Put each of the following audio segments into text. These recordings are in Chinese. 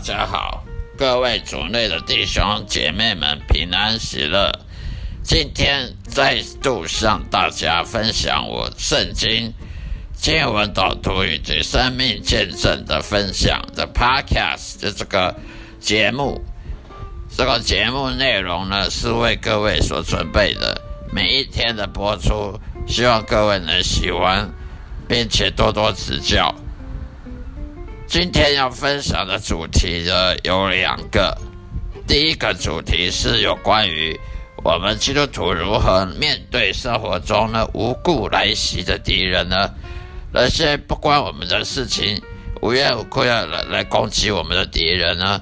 大家好，各位主内的弟兄姐妹们，平安喜乐。今天再度向大家分享我圣经经文导读以及生命见证的分享的 Podcast 的这个节目。这个节目内容呢，是为各位所准备的，每一天的播出，希望各位能喜欢，并且多多指教。今天要分享的主题呢有两个，第一个主题是有关于我们基督徒如何面对生活中呢无故来袭的敌人呢？那些不关我们的事情、无缘无故要来来攻击我们的敌人呢，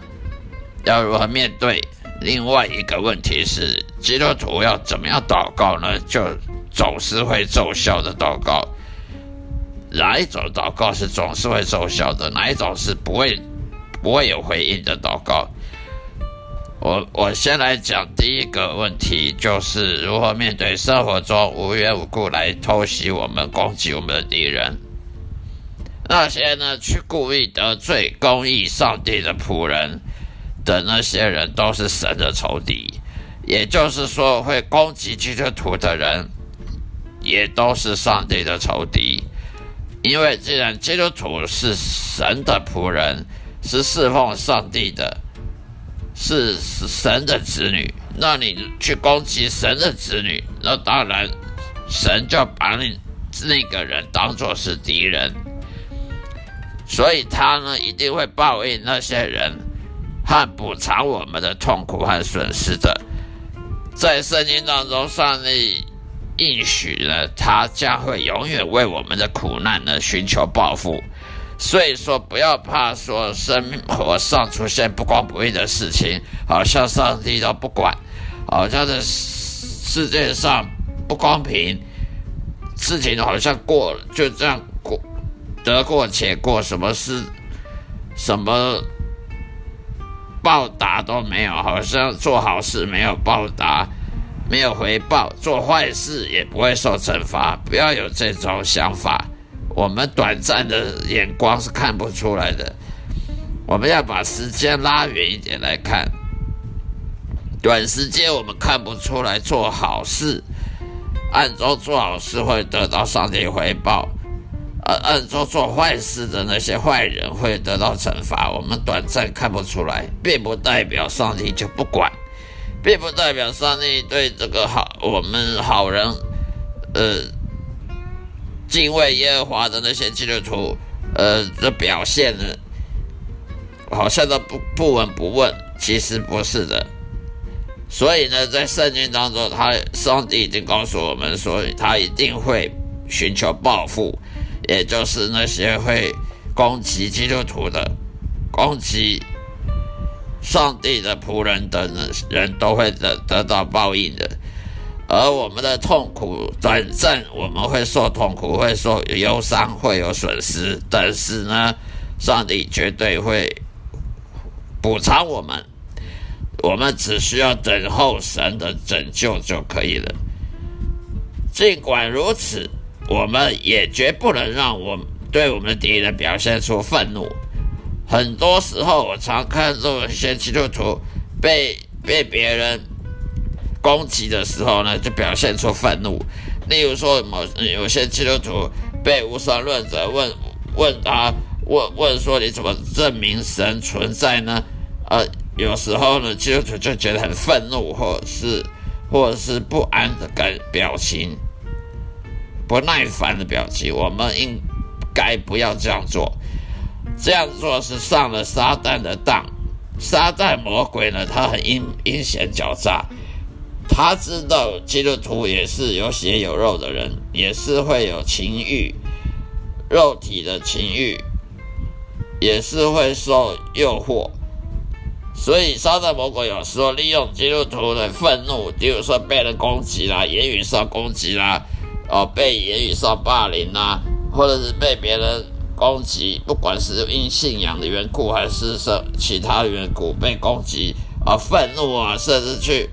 要如何面对？另外一个问题是，基督徒要怎么样祷告呢？就总是会奏效的祷告。哪一种祷告是总是会奏效的？哪一种是不会不会有回应的祷告？我我先来讲第一个问题，就是如何面对生活中无缘无故来偷袭我们、攻击我们的敌人。那些呢，去故意得罪公义上帝的仆人的那些人，都是神的仇敌。也就是说，会攻击基督徒的人，也都是上帝的仇敌。因为既然基督徒是神的仆人，是侍奉上帝的，是神的子女，那你去攻击神的子女，那当然神就把你那个人当作是敌人，所以他呢一定会报应那些人和补偿我们的痛苦和损失的。在圣经当中，上帝。应许呢，他将会永远为我们的苦难呢寻求报复。所以说，不要怕说生活上出现不公不义的事情，好像上帝都不管，好像这世界上不公平，事情好像过就这样过，得过且过，什么事什么报答都没有，好像做好事没有报答。没有回报，做坏事也不会受惩罚。不要有这种想法，我们短暂的眼光是看不出来的。我们要把时间拉远一点来看，短时间我们看不出来做好事，暗中做好事会得到上帝回报，而暗中做坏事的那些坏人会得到惩罚。我们短暂看不出来，并不代表上帝就不管。并不代表上帝对这个好我们好人，呃，敬畏耶和华的那些基督徒，呃的表现呢，好像都不不闻不问。其实不是的。所以呢，在圣经当中，他上帝已经告诉我们说，他一定会寻求报复，也就是那些会攻击基督徒的、攻击上帝的仆人等人，都会得得到报应的。而我们的痛苦短暂，我们会受痛苦，会受忧伤，会有损失，但是呢，上帝绝对会补偿我们。我们只需要等候神的拯救就可以了。尽管如此，我们也绝不能让我对我们的敌人表现出愤怒。很多时候，我常看到一些基督徒被被别人。攻击的时候呢，就表现出愤怒。例如说，某有些基督徒被无神论者问问他问问说：“你怎么证明神存在呢？”呃，有时候呢，基督徒就觉得很愤怒，或者是或者是不安的感表情，不耐烦的表情。我们应该不要这样做，这样做是上了撒旦的当。撒旦魔鬼呢，他很阴阴险狡诈。他知道基督徒也是有血有肉的人，也是会有情欲、肉体的情欲，也是会受诱惑。所以撒旦魔鬼有时候利用基督徒的愤怒，比如说被人攻击啦，言语上攻击啦，哦，被言语上霸凌啦，或者是被别人攻击，不管是因信仰的缘故还是什其他缘故被攻击而愤怒啊，甚至去。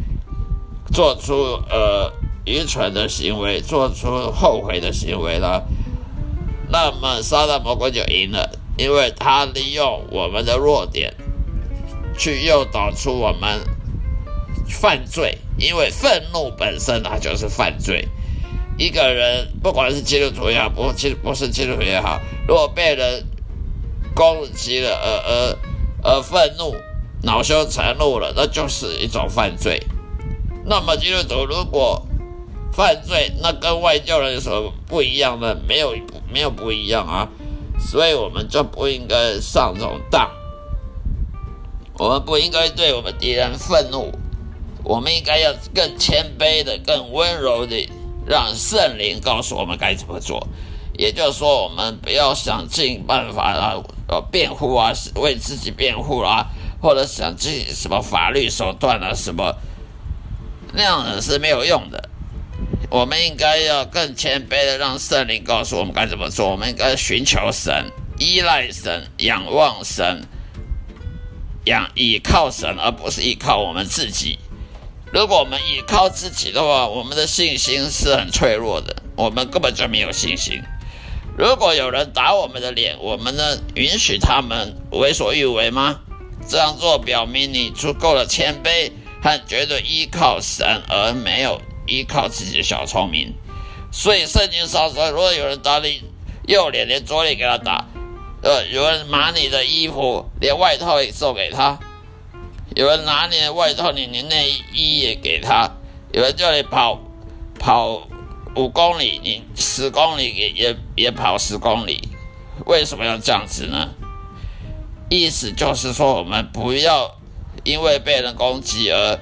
做出呃愚蠢的行为，做出后悔的行为了，那么撒旦魔鬼就赢了，因为他利用我们的弱点，去诱导出我们犯罪。因为愤怒本身它就是犯罪。一个人不管是基督徒也好，不其实不是基督徒也好，如果被人攻击了而而而愤怒、恼羞成怒了，那就是一种犯罪。那么基督徒如果犯罪，那跟外教人有什么不一样呢？没有，没有不一样啊。所以我们就不应该上这种当。我们不应该对我们敌人愤怒，我们应该要更谦卑的、更温柔的，让圣灵告诉我们该怎么做。也就是说，我们不要想尽办法啊，呃，辩护啊，为自己辩护啊，或者想尽什么法律手段啊，什么。那样的是没有用的。我们应该要更谦卑的，让圣灵告诉我们该怎么做。我们应该寻求神，依赖神，仰望神，仰依靠神，而不是依靠我们自己。如果我们依靠自己的话，我们的信心是很脆弱的，我们根本就没有信心。如果有人打我们的脸，我们能允许他们为所欲为吗？这样做表明你足够的谦卑。他绝对依靠神，而没有依靠自己的小聪明。所以圣经上说，如果有人打你右脸，连左脸给他打；呃，有人拿你的衣服，连外套也送给他；有人拿你的外套，你连内衣也给他；有人叫你跑跑五公里，你十公里也也也跑十公里。为什么要这样子呢？意思就是说，我们不要。因为被人攻击而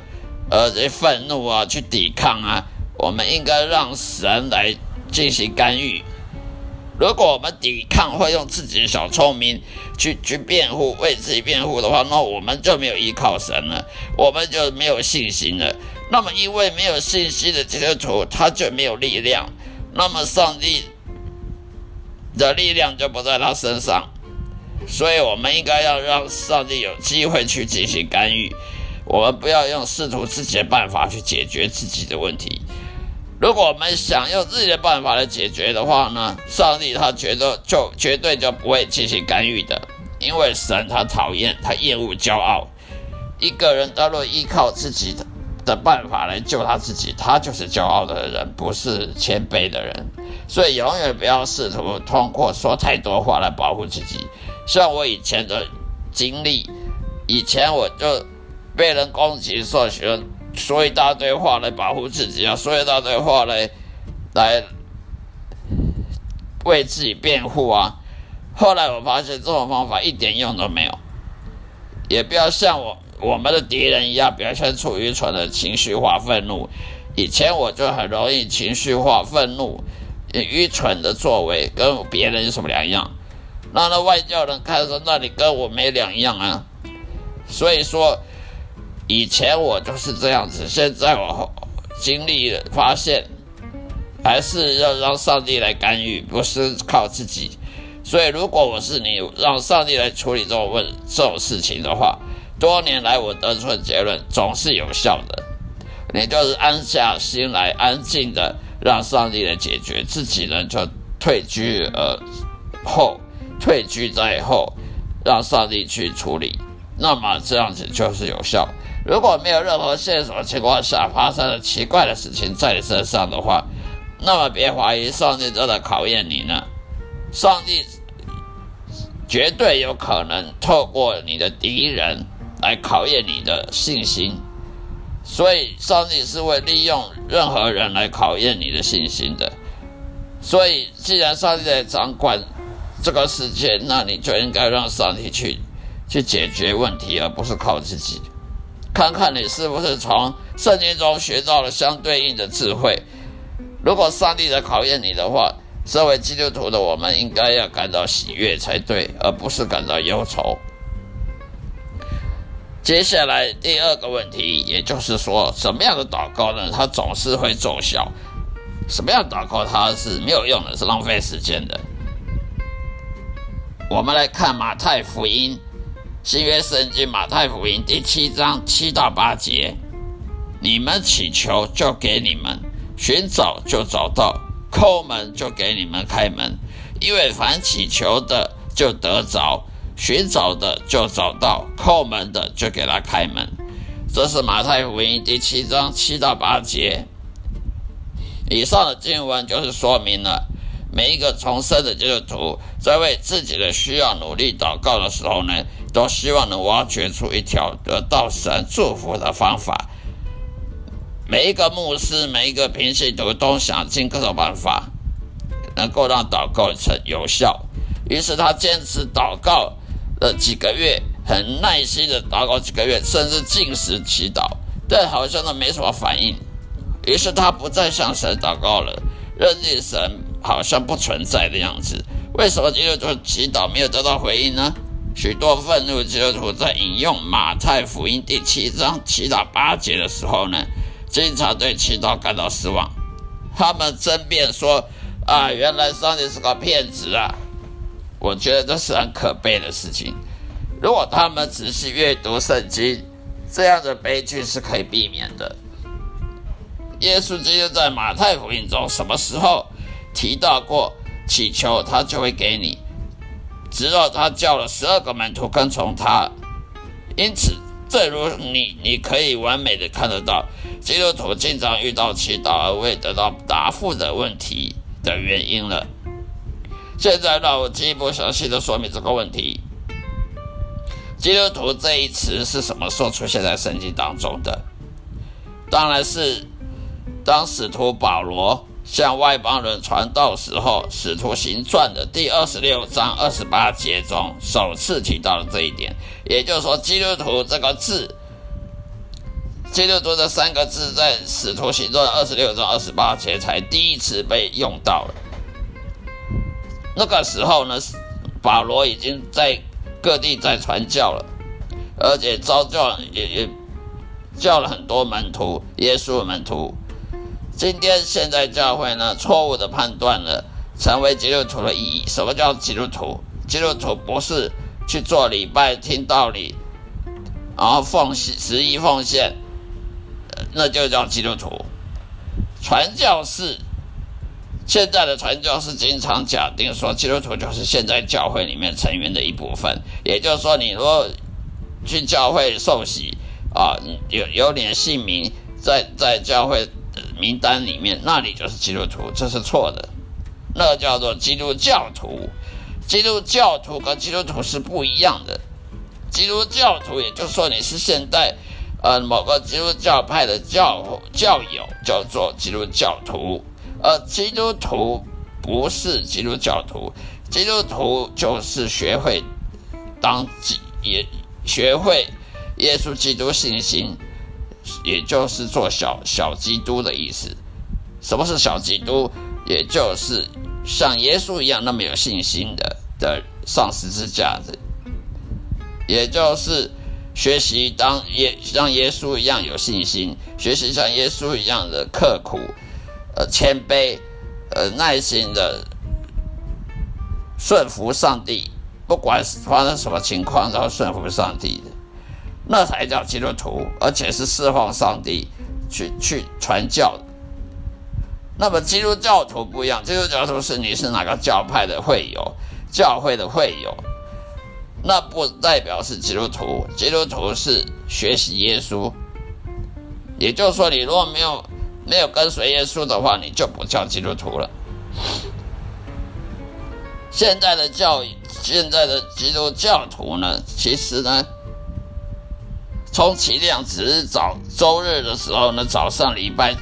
而愤怒啊，去抵抗啊，我们应该让神来进行干预。如果我们抵抗会用自己的小聪明去去辩护，为自己辩护的话，那我们就没有依靠神了，我们就没有信心了。那么，因为没有信心的基督徒，他就没有力量，那么上帝的力量就不在他身上。所以，我们应该要让上帝有机会去进行干预。我们不要用试图自己的办法去解决自己的问题。如果我们想用自己的办法来解决的话呢，上帝他觉得就绝对就不会进行干预的，因为神他讨厌他厌恶骄傲。一个人他若依靠自己的的办法来救他自己，他就是骄傲的人，不是谦卑的人。所以，永远不要试图通过说太多话来保护自己。像我以前的经历，以前我就被人攻击，说喜欢说一大堆话来保护自己啊，说一大堆话来来为自己辩护啊。后来我发现这种方法一点用都没有，也不要像我我们的敌人一样表现出愚蠢的情绪化愤怒。以前我就很容易情绪化愤怒，愚蠢的作为跟别人有什么两样？让那外教人看说，那你跟我没两样啊。所以说，以前我就是这样子，现在我经历了发现，还是要让上帝来干预，不是靠自己。所以，如果我是你，让上帝来处理这种问这种事情的话，多年来我得出的结论总是有效的。你就是安下心来，安静的让上帝来解决，自己呢就退居而后，退居在后，让上帝去处理。那么这样子就是有效。如果没有任何线索情况下发生了奇怪的事情在你身上的话，那么别怀疑上帝正在考验你呢。上帝绝对有可能透过你的敌人来考验你的信心，所以上帝是会利用任何人来考验你的信心的。所以，既然上帝在掌管这个世界，那你就应该让上帝去去解决问题，而不是靠自己。看看你是不是从圣经中学到了相对应的智慧。如果上帝在考验你的话，身为基督徒的我们，应该要感到喜悦才对，而不是感到忧愁。接下来第二个问题，也就是说，什么样的祷告呢？它总是会奏效。什么样祷告它是没有用的，是浪费时间的？我们来看马太福音，新约圣经马太福音第七章七到八节：你们祈求，就给你们；寻找，就找到。叩门就给你们开门，因为凡祈求的就得着，寻找的就找到，叩门的就给他开门。这是马太福音第七章七到八节。以上的经文就是说明了，每一个重生的基督徒在为自己的需要努力祷告的时候呢，都希望能挖掘出一条得到神祝福的方法。每一个牧师，每一个平信徒都想尽各种办法，能够让祷告成有效。于是他坚持祷告了几个月，很耐心的祷告几个月，甚至进食祈祷，但好像都没什么反应。于是他不再向神祷告了，认定神好像不存在的样子。为什么基督徒祈祷没有得到回应呢？许多愤怒基督徒在引用马太福音第七章七到八节的时候呢？经常对祈祷感到失望，他们争辩说：“啊，原来上帝是个骗子啊！”我觉得这是很可悲的事情。如果他们仔细阅读圣经，这样的悲剧是可以避免的。耶稣基督在马太福音中什么时候提到过祈求他就会给你？直到他叫了十二个门徒跟从他，因此。正如你，你可以完美的看得到，基督徒经常遇到祈祷而未得到答复的问题的原因了。现在让我进一步详细的说明这个问题。基督徒这一词是什么时候出现在圣经当中的？当然是当使徒保罗。向外邦人传道时候，《使徒行传》的第二十六章二十八节中首次提到了这一点。也就是说，“基督徒”这个字，“基督徒”这三个字在《使徒行传》二十六章二十八节才第一次被用到了。那个时候呢，保罗已经在各地在传教了，而且招教也也叫了很多门徒，耶稣的门徒。今天现在教会呢，错误的判断了成为基督徒的意义。什么叫基督徒？基督徒不是去做礼拜、听道理，然后奉献、十一奉献，那就叫基督徒。传教士，现在的传教士经常假定说，基督徒就是现在教会里面成员的一部分。也就是说，你如果去教会受洗啊，有有你的姓名在在教会。名单里面，那里就是基督徒，这是错的。那叫做基督教徒，基督教徒跟基督徒是不一样的。基督教徒，也就是说你是现代呃某个基督教派的教教友，叫做基督教徒。而基督徒不是基督教徒，基督徒就是学会当基，也学会耶稣基督信心。也就是做小小基督的意思。什么是小基督？也就是像耶稣一样那么有信心的的上十字架的，也就是学习当耶像耶稣一样有信心，学习像耶稣一样的刻苦，呃，谦卑，呃，耐心的顺服上帝，不管发生什么情况都要顺服上帝的，那才叫基督徒，而且是释放上帝去去传教。那么基督教徒不一样，基督教徒是你是哪个教派的会友，教会的会友，那不代表是基督徒。基督徒是学习耶稣，也就是说，你如果没有没有跟随耶稣的话，你就不叫基督徒了。现在的教，现在的基督教徒呢，其实呢，充其量只是早周日的时候呢，早上礼拜。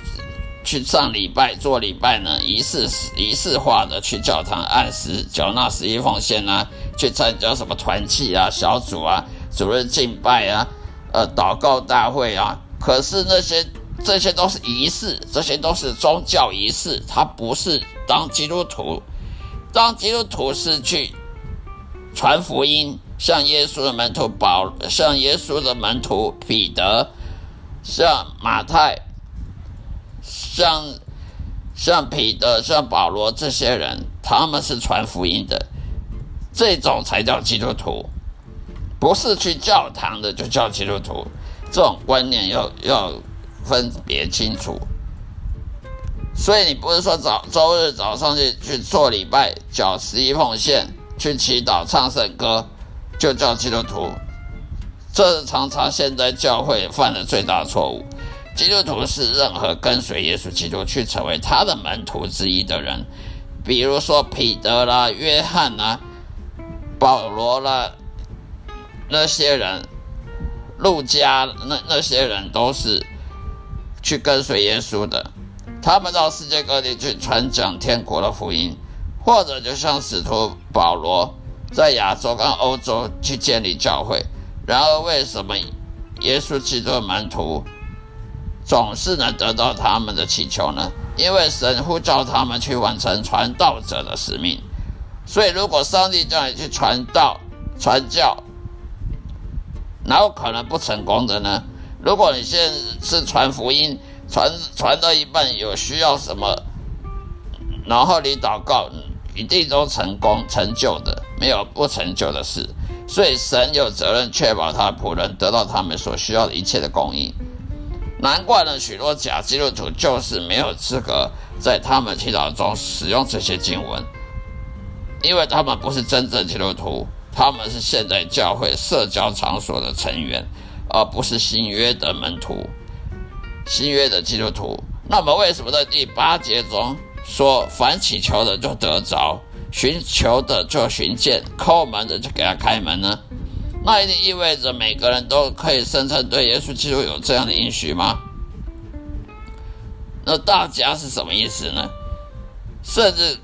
去上礼拜做礼拜呢，仪式仪式化的去教堂按时缴纳十一奉献啊，去参加什么团契啊、小组啊、主任敬拜啊、呃祷告大会啊。可是那些这些都是仪式，这些都是宗教仪式，它不是当基督徒。当基督徒是去传福音，像耶稣的门徒保，像耶稣的门徒彼得，像马太。像像彼得、像保罗这些人，他们是传福音的，这种才叫基督徒，不是去教堂的就叫基督徒。这种观念要要分别清楚。所以你不是说早周日早上去去做礼拜、缴十一奉献、去祈祷、唱圣歌，就叫基督徒。这是常常现在教会犯的最大错误。基督徒是任何跟随耶稣基督去成为他的门徒之一的人，比如说彼得啦、约翰啦、保罗啦，那些人，路加那那些人都是去跟随耶稣的。他们到世界各地去传讲天国的福音，或者就像使徒保罗在亚洲跟欧洲去建立教会。然而，为什么耶稣基督的门徒？总是能得到他们的祈求呢，因为神呼召他们去完成传道者的使命。所以，如果上帝叫你去传道、传教，哪有可能不成功的呢？如果你现在是传福音，传传到一半有需要什么，然后你祷告，一定都成功成就的，没有不成就的事。所以，神有责任确保他仆人得到他们所需要的一切的供应。难怪呢，许多假基督徒就是没有资格在他们祈祷中使用这些经文，因为他们不是真正基督徒，他们是现代教会社交场所的成员，而不是新约的门徒、新约的基督徒。那么，为什么在第八节中说“凡祈求的就得着，寻求的就寻见，叩门的就给他开门”呢？那一定意味着每个人都可以声称对耶稣基督有这样的应许吗？那大家是什么意思呢？甚至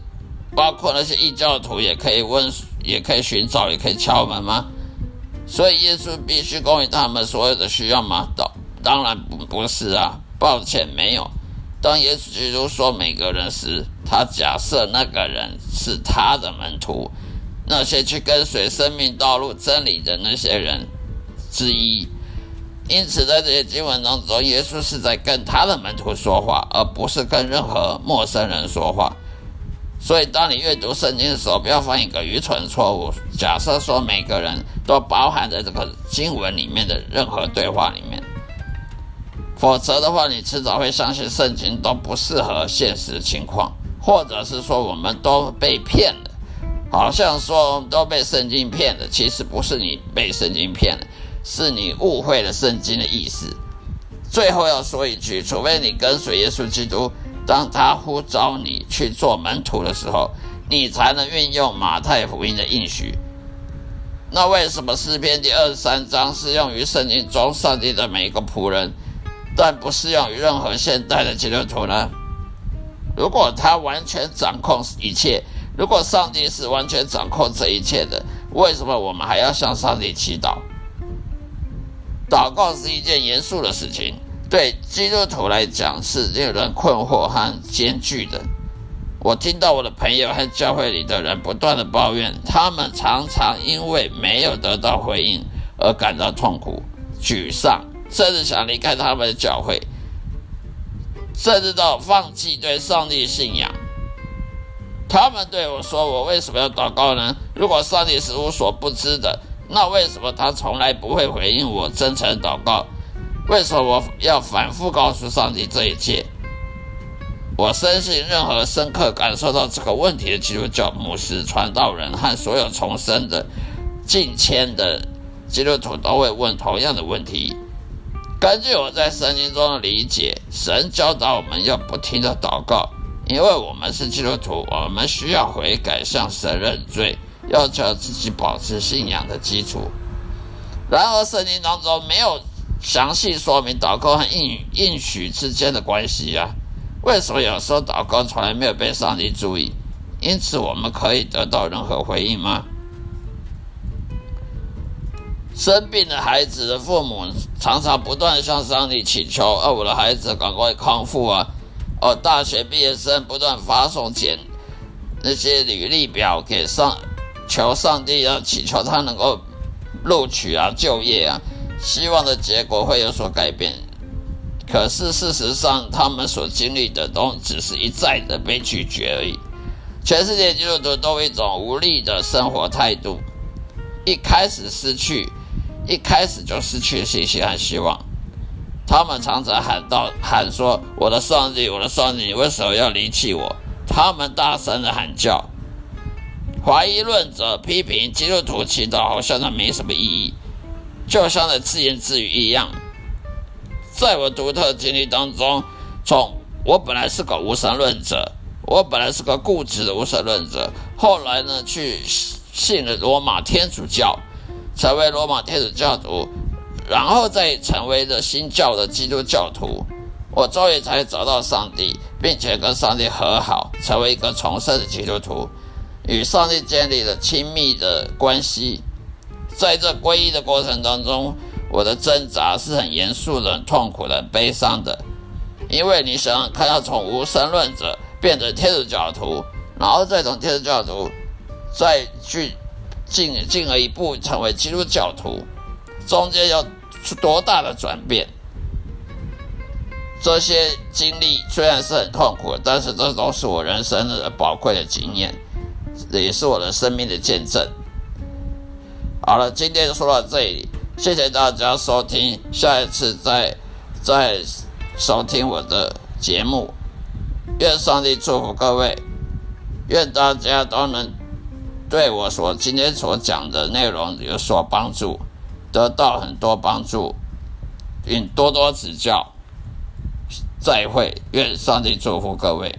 包括那些异教徒也可以问，也可以寻找，也可以敲门吗？所以耶稣必须供应他们所有的需要吗？当当然不不是啊，抱歉没有。当耶稣基督说每个人时，他假设那个人是他的门徒。那些去跟随生命道路真理的那些人之一，因此在这些经文当中，耶稣是在跟他的门徒说话，而不是跟任何陌生人说话。所以，当你阅读圣经的时候，不要犯一个愚蠢错误，假设说每个人都包含在这个经文里面的任何对话里面，否则的话，你迟早会相信圣经都不适合现实情况，或者是说我们都被骗了。好像说都被圣经骗了，其实不是你被圣经骗了，是你误会了圣经的意思。最后要说一句，除非你跟随耶稣基督，当他呼召你去做门徒的时候，你才能运用马太福音的应许。那为什么诗篇第二十三章适用于圣经中上帝的每一个仆人，但不适用于任何现代的基督徒呢？如果他完全掌控一切。如果上帝是完全掌控这一切的，为什么我们还要向上帝祈祷？祷告是一件严肃的事情，对基督徒来讲是令人困惑和艰巨的。我听到我的朋友和教会里的人不断的抱怨，他们常常因为没有得到回应而感到痛苦、沮丧，甚至想离开他们的教会，甚至到放弃对上帝信仰。他们对我说：“我为什么要祷告呢？如果上帝是无所不知的，那为什么他从来不会回应我真诚祷告？为什么我要反复告诉上帝这一切？”我深信，任何深刻感受到这个问题的基督教牧师、传道人和所有重生的近千的基督徒都会问同样的问题。根据我在圣经中的理解，神教导我们要不停的祷告，因为我们是基督徒，我们需要悔改，向神认罪，要求自己保持信仰的基础。然而，圣经当中没有详细说明祷告和应应许之间的关系啊。为什么有时候祷告从来没有被上帝注意？因此，我们可以得到任何回应吗？生病的孩子的父母常常不断向上帝祈求：“啊，我的孩子赶快康复啊！”哦，大学毕业生不断发送简那些履历表给上，求上帝要祈求他能够录取啊、就业啊，希望的结果会有所改变。可是事实上，他们所经历的都只是一再的被拒绝而已。全世界基督徒都一种无力的生活态度，一开始失去，一开始就失去信心和希望。他们常常喊道：“喊说，我的上帝，我的上帝，你为什么要离弃我？”他们大声的喊叫。怀疑论者批评基督徒祈祷，好像那没什么意义，就像在自言自语一样。在我独特经历当中，从我本来是个无神论者，我本来是个固执的无神论者，后来呢，去信了罗马天主教，成为罗马天主教徒，然后再成为了新教的基督教徒，我终于才找到上帝，并且跟上帝和好，成为一个重生的基督徒，与上帝建立了亲密的关系，在这皈依的过程当中。我的挣扎是很严肃的、很痛苦的、很悲伤的，因为你想看到从无神论者变成天主教徒，然后再从天主教徒再去进进而一步成为基督教徒，中间要多大的转变？这些经历虽然是很痛苦，但是这都是我人生的宝贵的经验，也是我的生命的见证。好了，今天就说到这里。谢谢大家收听，下一次再再收听我的节目。愿上帝祝福各位，愿大家都能对我所今天所讲的内容有所帮助，得到很多帮助，并多多指教。再会，愿上帝祝福各位。